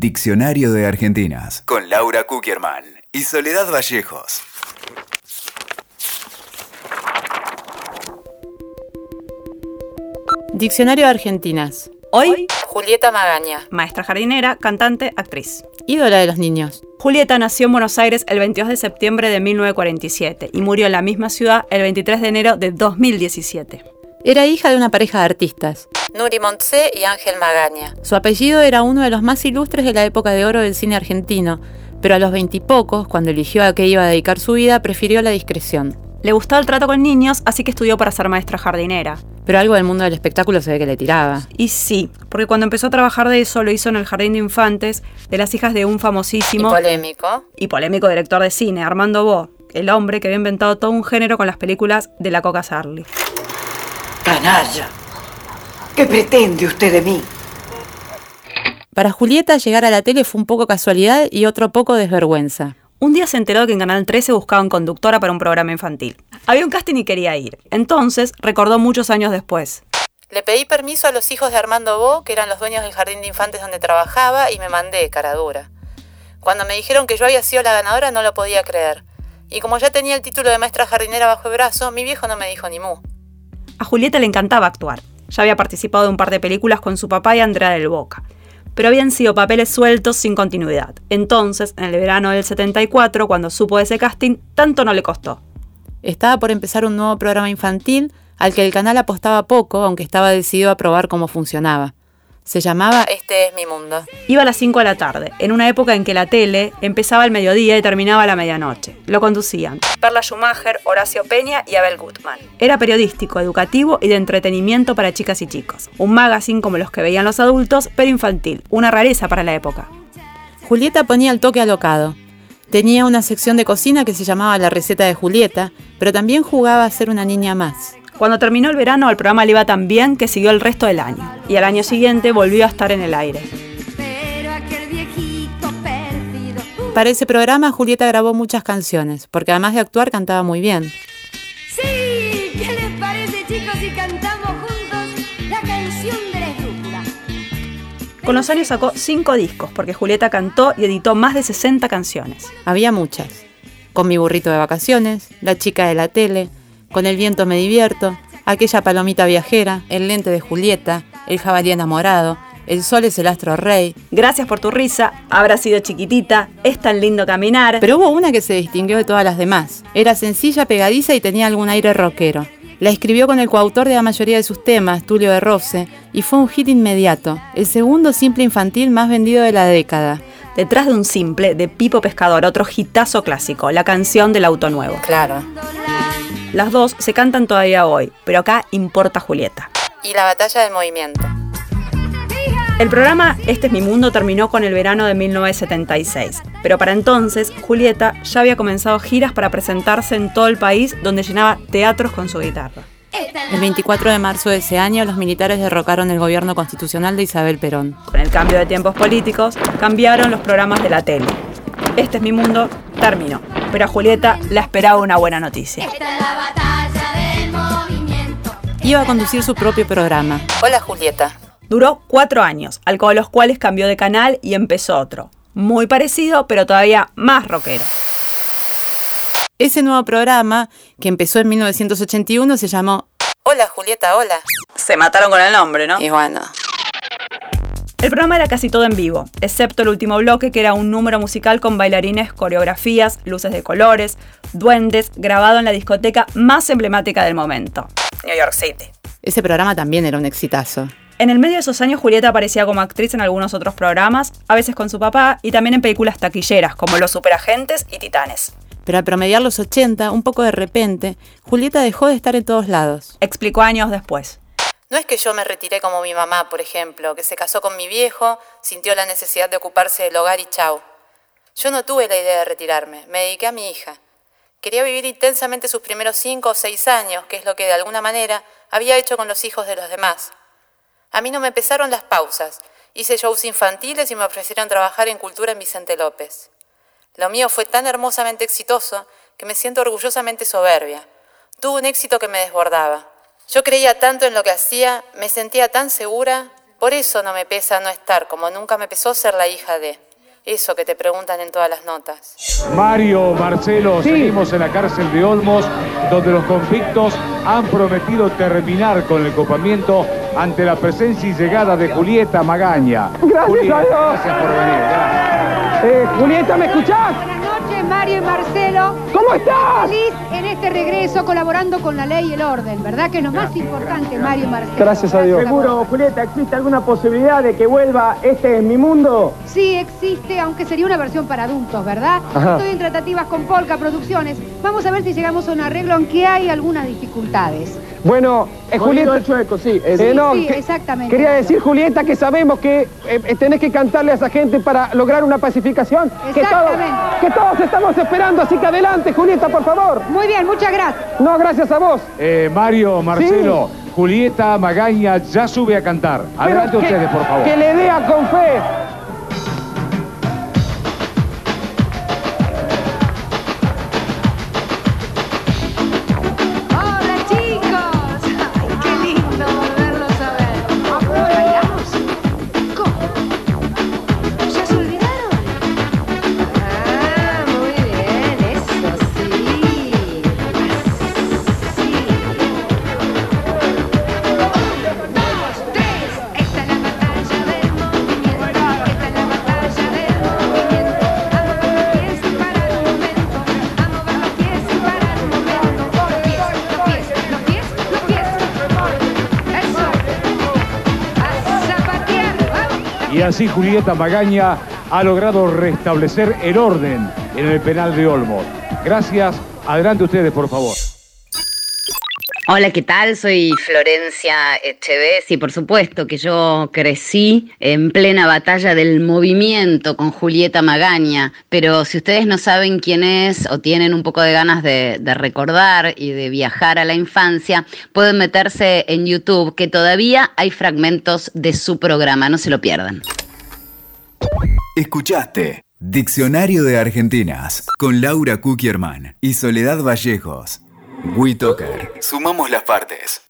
Diccionario de Argentinas con Laura Kuckerman y Soledad Vallejos. Diccionario de Argentinas. Hoy, Julieta Magaña. maestra jardinera, cantante, actriz. Ídola de los niños. Julieta nació en Buenos Aires el 22 de septiembre de 1947 y murió en la misma ciudad el 23 de enero de 2017. Era hija de una pareja de artistas. Nuri Montse y Ángel Magaña. Su apellido era uno de los más ilustres de la época de oro del cine argentino, pero a los veintipocos, cuando eligió a qué iba a dedicar su vida, prefirió la discreción. Le gustaba el trato con niños, así que estudió para ser maestra jardinera. Pero algo del mundo del espectáculo se ve que le tiraba. Y sí, porque cuando empezó a trabajar de eso lo hizo en el jardín de infantes de las hijas de un Y famosísimo polémico. y polémico director de cine, Armando Bo, el hombre que había inventado todo un género con las películas de la Coca Sarli. Canalla. ¿Qué pretende usted de mí? Para Julieta llegar a la tele fue un poco casualidad y otro poco desvergüenza. Un día se enteró de que en Canal 13 buscaban conductora para un programa infantil. Había un casting y quería ir. Entonces recordó muchos años después. Le pedí permiso a los hijos de Armando Bo, que eran los dueños del jardín de infantes donde trabajaba, y me mandé, cara dura. Cuando me dijeron que yo había sido la ganadora, no lo podía creer. Y como ya tenía el título de maestra jardinera bajo el brazo, mi viejo no me dijo ni mu. A Julieta le encantaba actuar. Ya había participado de un par de películas con su papá y Andrea del Boca. Pero habían sido papeles sueltos sin continuidad. Entonces, en el verano del 74, cuando supo de ese casting, tanto no le costó. Estaba por empezar un nuevo programa infantil al que el canal apostaba poco, aunque estaba decidido a probar cómo funcionaba. Se llamaba Este es mi mundo. Iba a las 5 de la tarde, en una época en que la tele empezaba al mediodía y terminaba a la medianoche. Lo conducían Perla Schumacher, Horacio Peña y Abel Gutmann. Era periodístico, educativo y de entretenimiento para chicas y chicos. Un magazine como los que veían los adultos, pero infantil, una rareza para la época. Julieta ponía el toque alocado. Tenía una sección de cocina que se llamaba La receta de Julieta, pero también jugaba a ser una niña más. Cuando terminó el verano, el programa le iba tan bien que siguió el resto del año. Y al año siguiente volvió a estar en el aire. Pero aquel viejito perdido. Para ese programa Julieta grabó muchas canciones, porque además de actuar cantaba muy bien. Sí, ¿qué les parece, chicos, si cantamos juntos la canción de la esdrújula? Con los años sacó cinco discos, porque Julieta cantó y editó más de 60 canciones. Había muchas. Con mi burrito de vacaciones, La chica de la tele, Con el viento me divierto, Aquella palomita viajera, El lente de Julieta, El jabalí enamorado, El sol es el astro rey. Gracias por tu risa, habrá sido chiquitita, es tan lindo caminar. Pero hubo una que se distinguió de todas las demás. Era sencilla, pegadiza y tenía algún aire rockero. La escribió con el coautor de la mayoría de sus temas, Tulio de Rose, y fue un hit inmediato, el segundo simple infantil más vendido de la década. Detrás de un simple de Pipo Pescador, otro hitazo clásico, la canción del auto nuevo. Claro. Las dos se cantan todavía hoy, pero acá importa Julieta. Y la batalla del movimiento. El programa Este es mi mundo terminó con el verano de 1976, pero para entonces Julieta ya había comenzado giras para presentarse en todo el país donde llenaba teatros con su guitarra. El 24 de marzo de ese año, los militares derrocaron el gobierno constitucional de Isabel Perón. Con el cambio de tiempos políticos, cambiaron los programas de la tele. Este es mi mundo terminó, pero a Julieta la esperaba una buena noticia. Esta es la batalla del movimiento. Iba a conducir su propio programa. Hola Julieta. Duró cuatro años, al cabo de los cuales cambió de canal y empezó otro. Muy parecido, pero todavía más rockero. Ese nuevo programa, que empezó en 1981, se llamó Hola Julieta, hola. Se mataron con el nombre, ¿no? Y bueno. El programa era casi todo en vivo, excepto el último bloque que era un número musical con bailarines, coreografías, luces de colores, duendes, grabado en la discoteca más emblemática del momento, New York City. Ese programa también era un exitazo. En el medio de esos años Julieta aparecía como actriz en algunos otros programas, a veces con su papá y también en películas taquilleras como Los Superagentes y Titanes. Pero al promediar los 80, un poco de repente, Julieta dejó de estar en todos lados. Explicó años después. No es que yo me retiré como mi mamá, por ejemplo, que se casó con mi viejo, sintió la necesidad de ocuparse del hogar y chau. Yo no tuve la idea de retirarme, me dediqué a mi hija. Quería vivir intensamente sus primeros cinco o seis años, que es lo que de alguna manera había hecho con los hijos de los demás. A mí no me pesaron las pausas, hice shows infantiles y me ofrecieron trabajar en cultura en Vicente López. Lo mío fue tan hermosamente exitoso que me siento orgullosamente soberbia. Tuvo un éxito que me desbordaba. Yo creía tanto en lo que hacía, me sentía tan segura. Por eso no me pesa no estar, como nunca me pesó ser la hija de. Eso que te preguntan en todas las notas. Mario, Marcelo, seguimos en la cárcel de Olmos, donde los convictos han prometido terminar con el copamiento ante la presencia y llegada de Julieta Magaña. Gracias Julieta, a Dios. Gracias por venir. gracias. Eh, Julieta, ¿me escuchás? Mario y Marcelo. ¿Cómo estás? Feliz en este regreso colaborando con la ley y el orden, ¿verdad? Que es lo más importante, Mario y Marcelo. Gracias a Dios. Seguro, Julieta, ¿existe alguna posibilidad de que vuelva Este es mi mundo? Sí, existe, aunque sería una versión para adultos, ¿verdad? Ajá. Estoy en tratativas con Polka Producciones. Vamos a ver si llegamos a un arreglo, aunque hay algunas dificultades. Bueno, eh, Julieta. el chueco, sí. Eh, no, sí, que- exactamente. Quería decir, Julieta, que sabemos que eh, eh, tenés que cantarle a esa gente para lograr una pacificación. Que todos, Exactamente. que todos estamos esperando, así que adelante, Julieta, por favor. Muy bien, muchas gracias. No, gracias a vos. Eh, Mario, Marcelo, Julieta Magaña ya sube a cantar. Adelante Pero que- ustedes, por favor. Que le dea con fe. Y así Julieta Magaña ha logrado restablecer el orden en el penal de Olmos. Gracias. Adelante ustedes, por favor. Hola, ¿qué tal? Soy Florencia Echeves y por supuesto que yo crecí en plena batalla del movimiento con Julieta Magaña, pero si ustedes no saben quién es o tienen un poco de ganas de, recordar y de viajar a la infancia, pueden meterse en YouTube que todavía hay fragmentos de su programa, no se lo pierdan. Escuchaste Diccionario de Argentinas con Laura Kukierman y Soledad Vallejos. Sumamos las partes.